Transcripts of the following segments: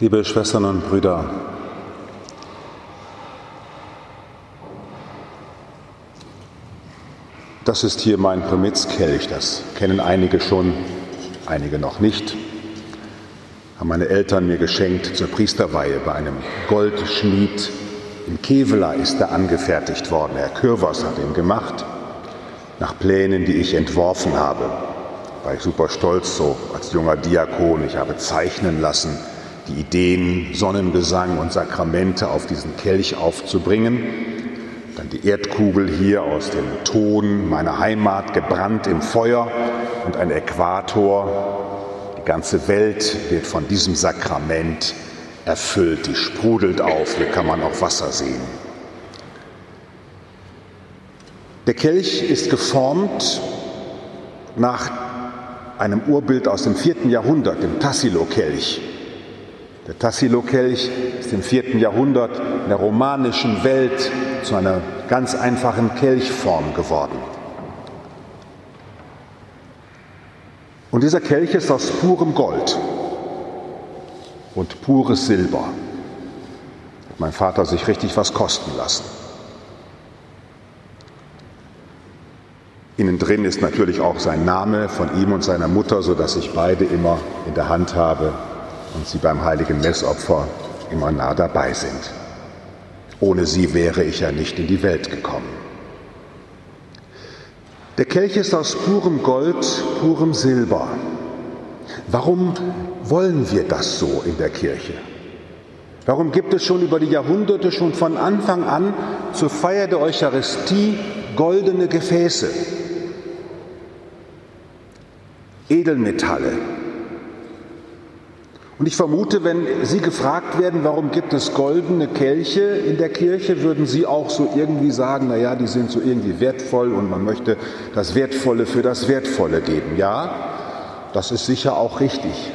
Liebe Schwestern und Brüder, das ist hier mein Primitzkelch, das kennen einige schon, einige noch nicht. Haben meine Eltern mir geschenkt zur Priesterweihe bei einem Goldschmied. In Kevela ist er angefertigt worden. Herr Kürvers hat ihn gemacht, nach Plänen, die ich entworfen habe. War ich super stolz so als junger Diakon. Ich habe zeichnen lassen, die Ideen, Sonnengesang und Sakramente auf diesen Kelch aufzubringen. Dann die Erdkugel hier aus dem Ton meiner Heimat, gebrannt im Feuer und ein Äquator. Die ganze Welt wird von diesem Sakrament erfüllt, die sprudelt auf, hier kann man auch Wasser sehen. Der Kelch ist geformt nach einem Urbild aus dem vierten Jahrhundert, dem Tassilo-Kelch. Der Tassilo-Kelch ist im vierten Jahrhundert in der romanischen Welt zu einer ganz einfachen Kelchform geworden. Und dieser Kelch ist aus purem Gold und pures Silber. Hat mein Vater sich richtig was kosten lassen. Innen drin ist natürlich auch sein Name von ihm und seiner Mutter, sodass ich beide immer in der Hand habe und sie beim heiligen Messopfer immer nah dabei sind. Ohne sie wäre ich ja nicht in die Welt gekommen. Der Kelch ist aus purem Gold, purem Silber. Warum wollen wir das so in der Kirche? Warum gibt es schon über die Jahrhunderte, schon von Anfang an zur Feier der Eucharistie goldene Gefäße, Edelmetalle, und ich vermute, wenn Sie gefragt werden, warum gibt es goldene Kelche in der Kirche, würden Sie auch so irgendwie sagen, na ja, die sind so irgendwie wertvoll und man möchte das Wertvolle für das Wertvolle geben. Ja, das ist sicher auch richtig.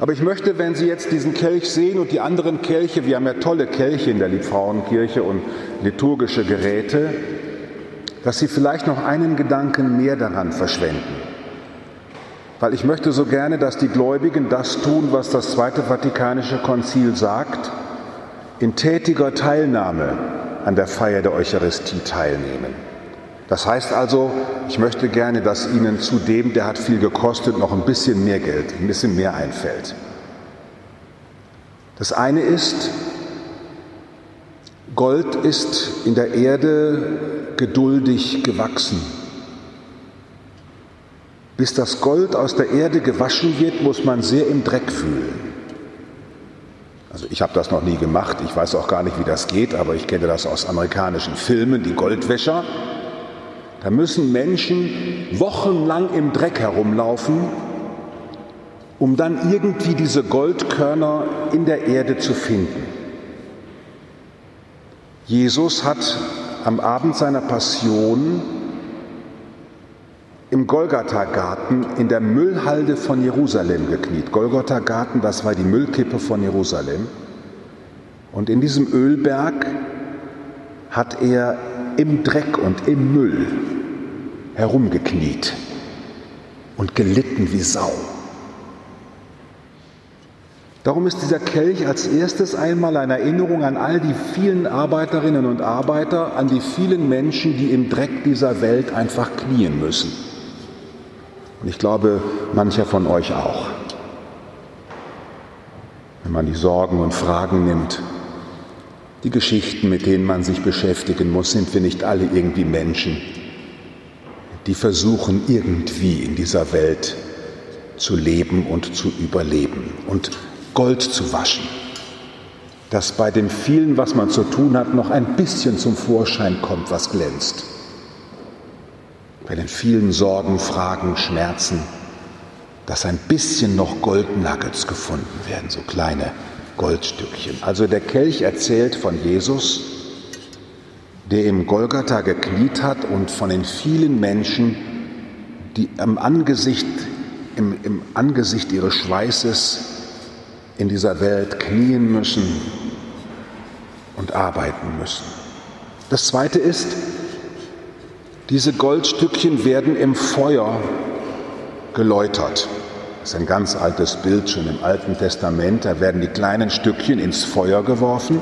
Aber ich möchte, wenn Sie jetzt diesen Kelch sehen und die anderen Kelche, wir haben ja tolle Kelche in der Liebfrauenkirche und liturgische Geräte, dass Sie vielleicht noch einen Gedanken mehr daran verschwenden weil ich möchte so gerne, dass die Gläubigen das tun, was das Zweite Vatikanische Konzil sagt, in tätiger Teilnahme an der Feier der Eucharistie teilnehmen. Das heißt also, ich möchte gerne, dass Ihnen zu dem, der hat viel gekostet, noch ein bisschen mehr Geld, ein bisschen mehr einfällt. Das eine ist, Gold ist in der Erde geduldig gewachsen. Bis das Gold aus der Erde gewaschen wird, muss man sehr im Dreck fühlen. Also ich habe das noch nie gemacht, ich weiß auch gar nicht, wie das geht, aber ich kenne das aus amerikanischen Filmen, die Goldwäscher. Da müssen Menschen wochenlang im Dreck herumlaufen, um dann irgendwie diese Goldkörner in der Erde zu finden. Jesus hat am Abend seiner Passion im Golgatha-Garten in der Müllhalde von Jerusalem gekniet. Golgatha-Garten, das war die Müllkippe von Jerusalem. Und in diesem Ölberg hat er im Dreck und im Müll herumgekniet und gelitten wie Sau. Darum ist dieser Kelch als erstes einmal eine Erinnerung an all die vielen Arbeiterinnen und Arbeiter, an die vielen Menschen, die im Dreck dieser Welt einfach knien müssen. Und ich glaube, mancher von euch auch. Wenn man die Sorgen und Fragen nimmt, die Geschichten, mit denen man sich beschäftigen muss, sind wir nicht alle irgendwie Menschen, die versuchen irgendwie in dieser Welt zu leben und zu überleben und Gold zu waschen, dass bei dem vielen, was man zu tun hat, noch ein bisschen zum Vorschein kommt, was glänzt bei den vielen Sorgen, Fragen, Schmerzen, dass ein bisschen noch Goldnuggets gefunden werden, so kleine Goldstückchen. Also der Kelch erzählt von Jesus, der im Golgatha gekniet hat und von den vielen Menschen, die im Angesicht, im, im Angesicht ihres Schweißes in dieser Welt knien müssen und arbeiten müssen. Das Zweite ist, diese Goldstückchen werden im Feuer geläutert. Das ist ein ganz altes Bild schon im Alten Testament. Da werden die kleinen Stückchen ins Feuer geworfen,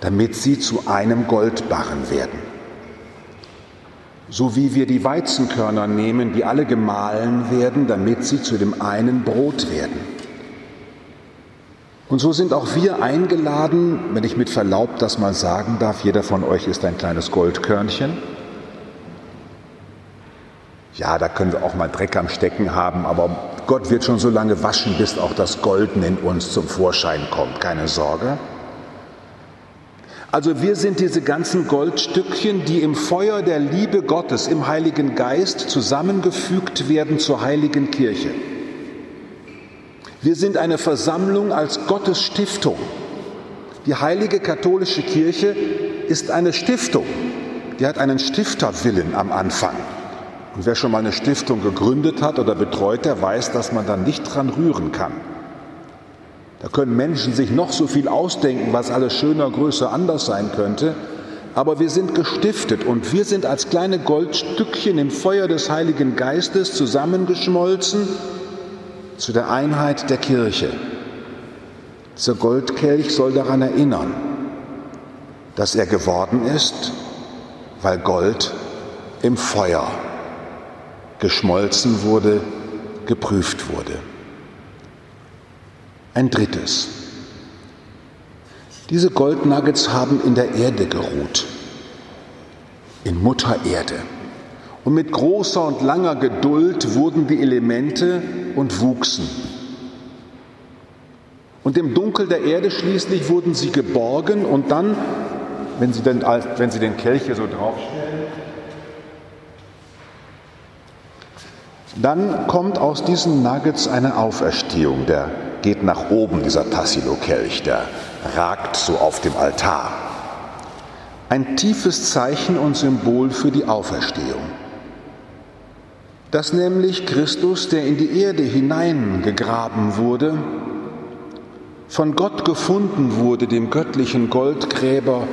damit sie zu einem Goldbarren werden. So wie wir die Weizenkörner nehmen, die alle gemahlen werden, damit sie zu dem einen Brot werden. Und so sind auch wir eingeladen, wenn ich mit Verlaub das mal sagen darf, jeder von euch ist ein kleines Goldkörnchen. Ja, da können wir auch mal Dreck am Stecken haben, aber Gott wird schon so lange waschen, bis auch das Golden in uns zum Vorschein kommt, keine Sorge. Also wir sind diese ganzen Goldstückchen, die im Feuer der Liebe Gottes, im Heiligen Geist zusammengefügt werden zur heiligen Kirche. Wir sind eine Versammlung als Gottes Stiftung. Die heilige katholische Kirche ist eine Stiftung. Die hat einen Stifterwillen am Anfang. Und wer schon mal eine Stiftung gegründet hat oder betreut, der weiß, dass man da nicht dran rühren kann. Da können Menschen sich noch so viel ausdenken, was alles schöner, größer, anders sein könnte. Aber wir sind gestiftet und wir sind als kleine Goldstückchen im Feuer des Heiligen Geistes zusammengeschmolzen zu der Einheit der Kirche. Dieser Goldkelch soll daran erinnern, dass er geworden ist, weil Gold im Feuer geschmolzen wurde, geprüft wurde. Ein drittes. Diese Goldnuggets haben in der Erde geruht, in Mutter Erde. Und mit großer und langer Geduld wurden die Elemente und wuchsen. Und im Dunkel der Erde schließlich wurden sie geborgen und dann, wenn Sie, den, wenn sie den Kelch hier so draufstellen, dann kommt aus diesen Nuggets eine Auferstehung. Der geht nach oben, dieser Tassilo-Kelch, der ragt so auf dem Altar. Ein tiefes Zeichen und Symbol für die Auferstehung dass nämlich Christus, der in die Erde hineingegraben wurde, von Gott gefunden wurde, dem göttlichen Goldgräber,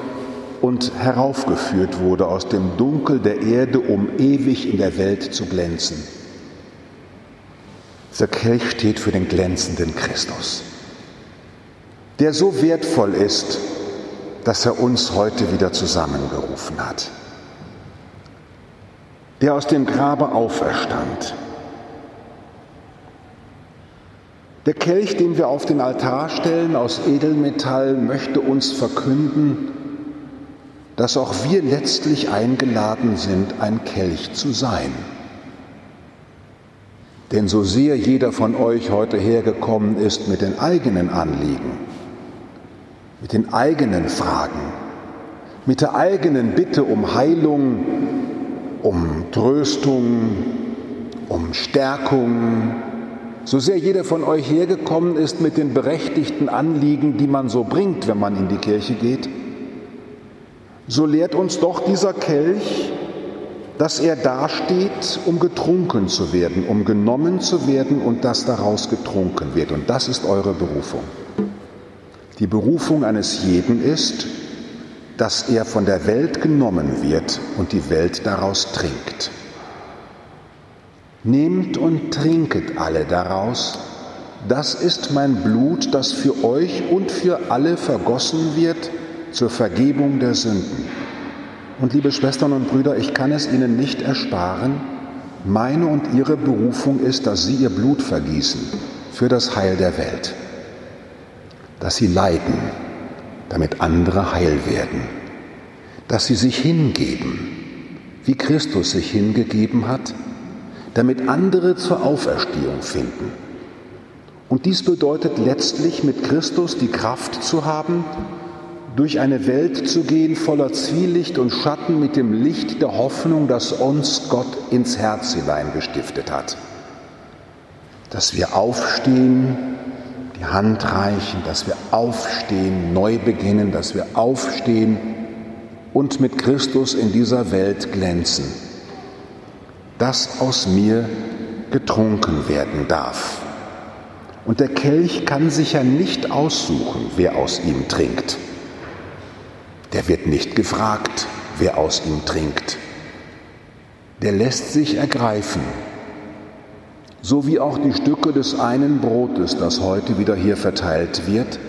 und heraufgeführt wurde aus dem Dunkel der Erde, um ewig in der Welt zu glänzen. Dieser Kelch steht für den glänzenden Christus, der so wertvoll ist, dass er uns heute wieder zusammengerufen hat der aus dem Grabe auferstand. Der Kelch, den wir auf den Altar stellen aus Edelmetall, möchte uns verkünden, dass auch wir letztlich eingeladen sind, ein Kelch zu sein. Denn so sehr jeder von euch heute hergekommen ist mit den eigenen Anliegen, mit den eigenen Fragen, mit der eigenen Bitte um Heilung, um Tröstung, um Stärkung. So sehr jeder von euch hergekommen ist mit den berechtigten Anliegen, die man so bringt, wenn man in die Kirche geht, so lehrt uns doch dieser Kelch, dass er dasteht, um getrunken zu werden, um genommen zu werden und dass daraus getrunken wird. Und das ist eure Berufung. Die Berufung eines jeden ist, dass er von der Welt genommen wird und die Welt daraus trinkt. Nehmt und trinket alle daraus, das ist mein Blut, das für euch und für alle vergossen wird zur Vergebung der Sünden. Und liebe Schwestern und Brüder, ich kann es Ihnen nicht ersparen, meine und Ihre Berufung ist, dass Sie Ihr Blut vergießen für das Heil der Welt, dass Sie leiden, damit andere heil werden, dass sie sich hingeben, wie Christus sich hingegeben hat, damit andere zur Auferstehung finden. Und dies bedeutet letztlich mit Christus die Kraft zu haben, durch eine Welt zu gehen voller Zwielicht und Schatten mit dem Licht der Hoffnung, das uns Gott ins Herz hineingestiftet hat. Dass wir aufstehen die Hand reichen, dass wir aufstehen, neu beginnen, dass wir aufstehen und mit Christus in dieser Welt glänzen, dass aus mir getrunken werden darf. Und der Kelch kann sich ja nicht aussuchen, wer aus ihm trinkt. Der wird nicht gefragt, wer aus ihm trinkt. Der lässt sich ergreifen so wie auch die Stücke des einen Brotes, das heute wieder hier verteilt wird,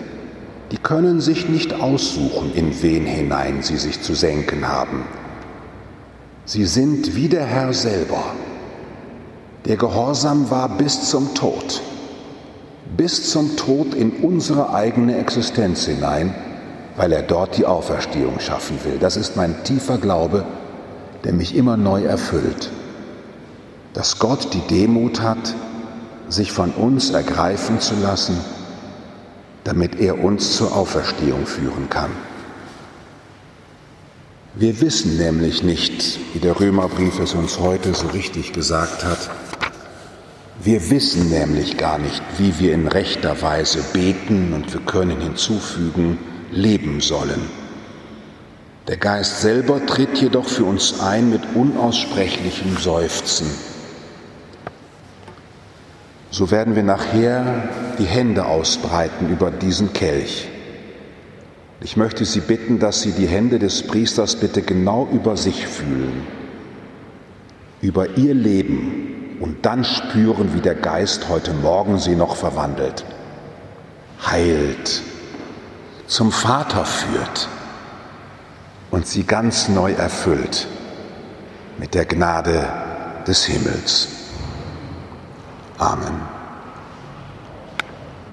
die können sich nicht aussuchen, in wen hinein sie sich zu senken haben. Sie sind wie der Herr selber. Der Gehorsam war bis zum Tod, bis zum Tod in unsere eigene Existenz hinein, weil er dort die Auferstehung schaffen will. Das ist mein tiefer Glaube, der mich immer neu erfüllt, dass Gott die Demut hat, sich von uns ergreifen zu lassen, damit er uns zur Auferstehung führen kann. Wir wissen nämlich nicht, wie der Römerbrief es uns heute so richtig gesagt hat, wir wissen nämlich gar nicht, wie wir in rechter Weise beten und wir können hinzufügen, leben sollen. Der Geist selber tritt jedoch für uns ein mit unaussprechlichem Seufzen. So werden wir nachher die Hände ausbreiten über diesen Kelch. Ich möchte Sie bitten, dass Sie die Hände des Priesters bitte genau über sich fühlen, über Ihr Leben und dann spüren, wie der Geist heute Morgen Sie noch verwandelt, heilt, zum Vater führt und Sie ganz neu erfüllt mit der Gnade des Himmels. Amen.